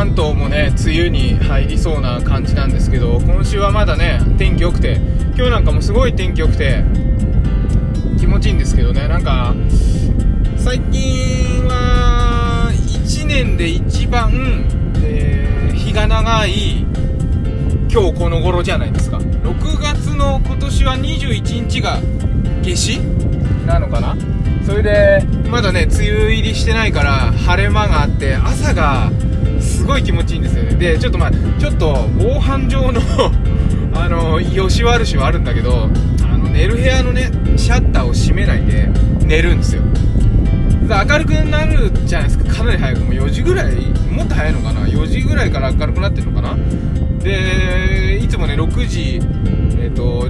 関東もね梅雨に入りそうな感じなんですけど今週はまだね天気良くて今日なんかもすごい天気良くて気持ちいいんですけどねなんか最近は1年で一番、えー、日が長い今日この頃じゃないですか。6月の今年は21日が夏至なのかな。それでまだね梅雨入りしてないから晴れ間があって朝がごい気持ちいいんですよね。でちょっとまあちょっと防犯上の あのよし悪しはあるんだけどあの寝る部屋のねシャッターを閉めないで寝るんですよ。明るくなるじゃないですか。かなり早く。もう4時ぐらいもっと早いのかな。4時ぐらいから明るくなってるのかな。でいつもね6時えっ、ー、と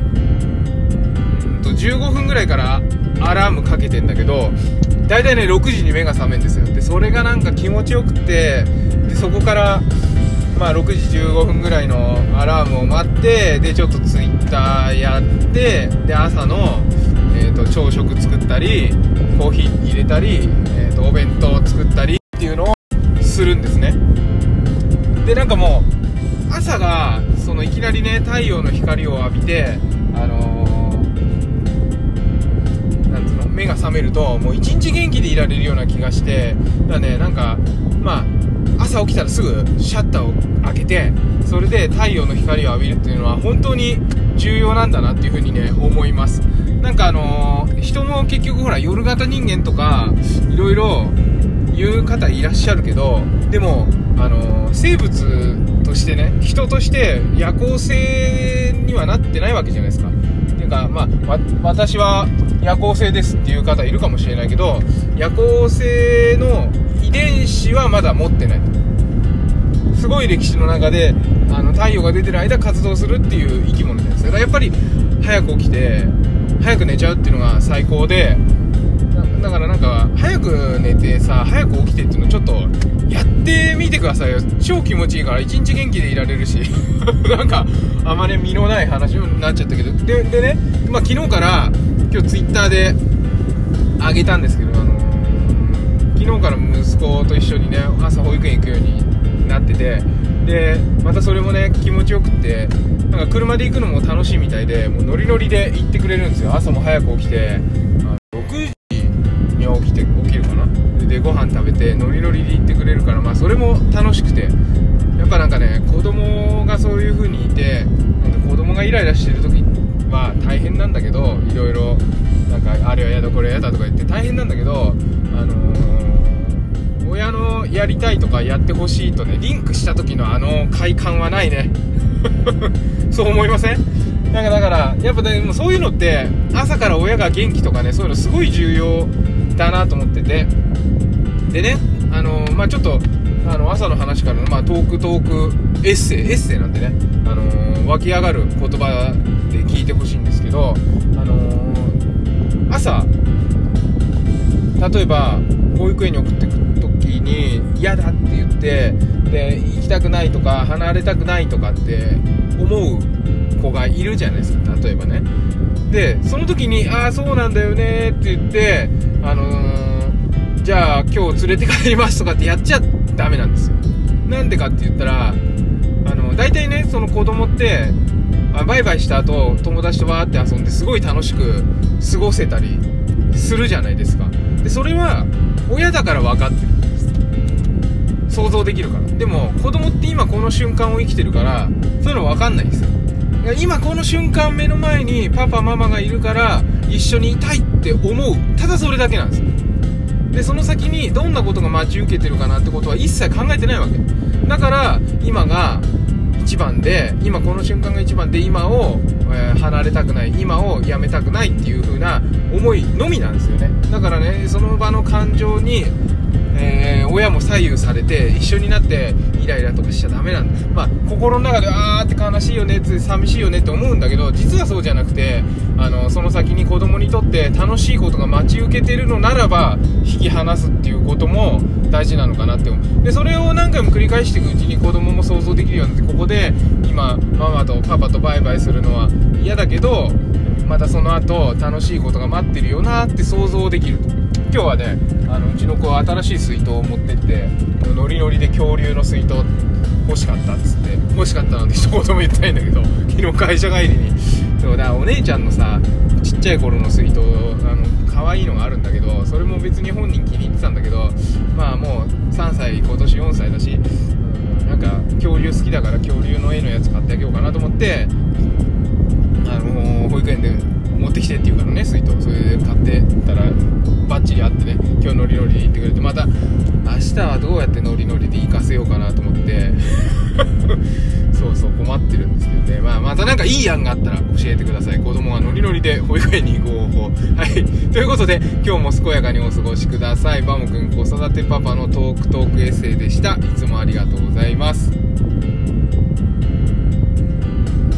15分ぐらいからアラームかけてんだけど大体ね6時に目が覚めるんですよ。でそれがなんか気持ちよくてでそこからまあ6時15分ぐらいのアラームを待ってでちょっとツイッターやってで朝の、えーと、朝食作ったりコーヒー入れたり、えーと、お弁当作ったりっていうのをするんですね。でなんかもう朝がそのいきなりね太陽の光を浴びてあのー、なんつうの目が覚めるともう一日元気でいられるような気がしてだねなんかまあ朝起きたらすぐシャッターを開けてそれで太陽の光を浴びるっていうのは本当に重要なんだなっていうふうにね思います。なんかあのー、人も結局ほら夜型人間とかいろいろ言う方いらっしゃるけどでもあのー、生物としてね人として夜行性にはなってないわけじゃないですか。っていうかまあ私は夜行性ですっていう方いるかもしれないけど夜行性の遺伝子はまだ持ってないすごい歴史の中であの太陽が出てる間活動するっていう生き物なんですだからやっぱり早く起きて早く寝ちゃうっていうのが最高でだからなんか早く寝てさ早く起きてっていうのちょっとやってみてくださいよ。超気持ちいいから一日元気でいられるし。なんかあまり身のない話になっちゃったけど。ででね、まあ、昨日から今日ツイッターであげたんですけどあの昨日から息子と一緒にね朝保育園行くようになっててでまたそれもね気持ちよくってなんか車で行くのも楽しいみたいでもうノリノリで行ってくれるんですよ。朝も早く起きて6時には起きて起きるかな？でご飯食べてノリノリで行ってくれるからまあそれも楽しくて。やっぱなんかね子供がそういう風にいて子供がイライラしてる時は大変なんだけどいろいろなんかあれは嫌だこれは嫌だとか言って大変なんだけど、親のやりたいとかやってほしいとねリンクした時のあの快感はないね。そう思いません？なんかだからやっぱねもそういうのって朝から親が元気とかねそういうのすごい重要だなと思ってて。でねあの、まあちょっとあの朝の話からの、まあ、トークトークエッセイエッセイなんでね、あのー、湧き上がる言葉で聞いてほしいんですけど、あのー、朝例えば保育園に送ってく時に嫌だって言ってで行きたくないとか離れたくないとかって思う子がいるじゃないですか例えばね。でその時に「ああそうなんだよね」って言ってあのー、じゃあ今日連れて帰りますとかってやっちゃダメなんですよ。なんでかって言ったらあの大体ねその子供ってあバイバイした後友達とわーって遊んですごい楽しく過ごせたりするじゃないですか。でそれは親だから分かってる。想像できるから。でも子供って今この瞬間を生きてるからそういうの分かんないんですよ。今この瞬間目の前にパパママがいるから一緒にいたいって思う。ただそれだけなんですよ。でその先にどんなことが待ち受けてるかなってことは一切考えてないわけ。だから今が一番で今この瞬間が一番で今を、離れたくない今をやめたくないっていう風な思いのみなんですよね。だからねその場の感情にえー、親も左右されて一緒になってイライラとかしちゃダメなんでまあ心の中であーって悲しいよねって寂しいよねって思うんだけど実はそうじゃなくてあのその先に子供にとって楽しいことが待ち受けてるのならば引き離すっていうことも大事なのかなって思う。でそれを何回も繰り返していくうちに子供も想像できるようになってここで今ママとパパとバイバイするのは嫌だけどまたその後楽しいことが待ってるよなって想像できると。今日はねあのうちの子は新しい水筒を持ってってノリノリで恐竜の水筒欲しかったっつって欲しかったので一言も言ってないんだけど 昨日会社帰りにそうだお姉ちゃんのさちっちゃい頃の水筒あの可愛いのがあるんだけどそれも別に本人気に入ってたんだけどまあもう3歳今年4歳だし、うん、なんか恐竜好きだから恐竜の絵のやつ買ってあげようかなと思ってあの保育園で持ってきてって言うからね水筒。それで買ってたらバッチリあってね今日ノリノリで行ってくれてまた明日はどうやってノリノリで行かせようかなと思って。そうそう困ってるんですけどね。まあまたなんかいい案があったら教えてください。子供がノリノリで保育園に行こうはい。ということで今日も健やかにお過ごしください。バモくん子育てパパのトークトークエッセイでした。いつもありがとうございます。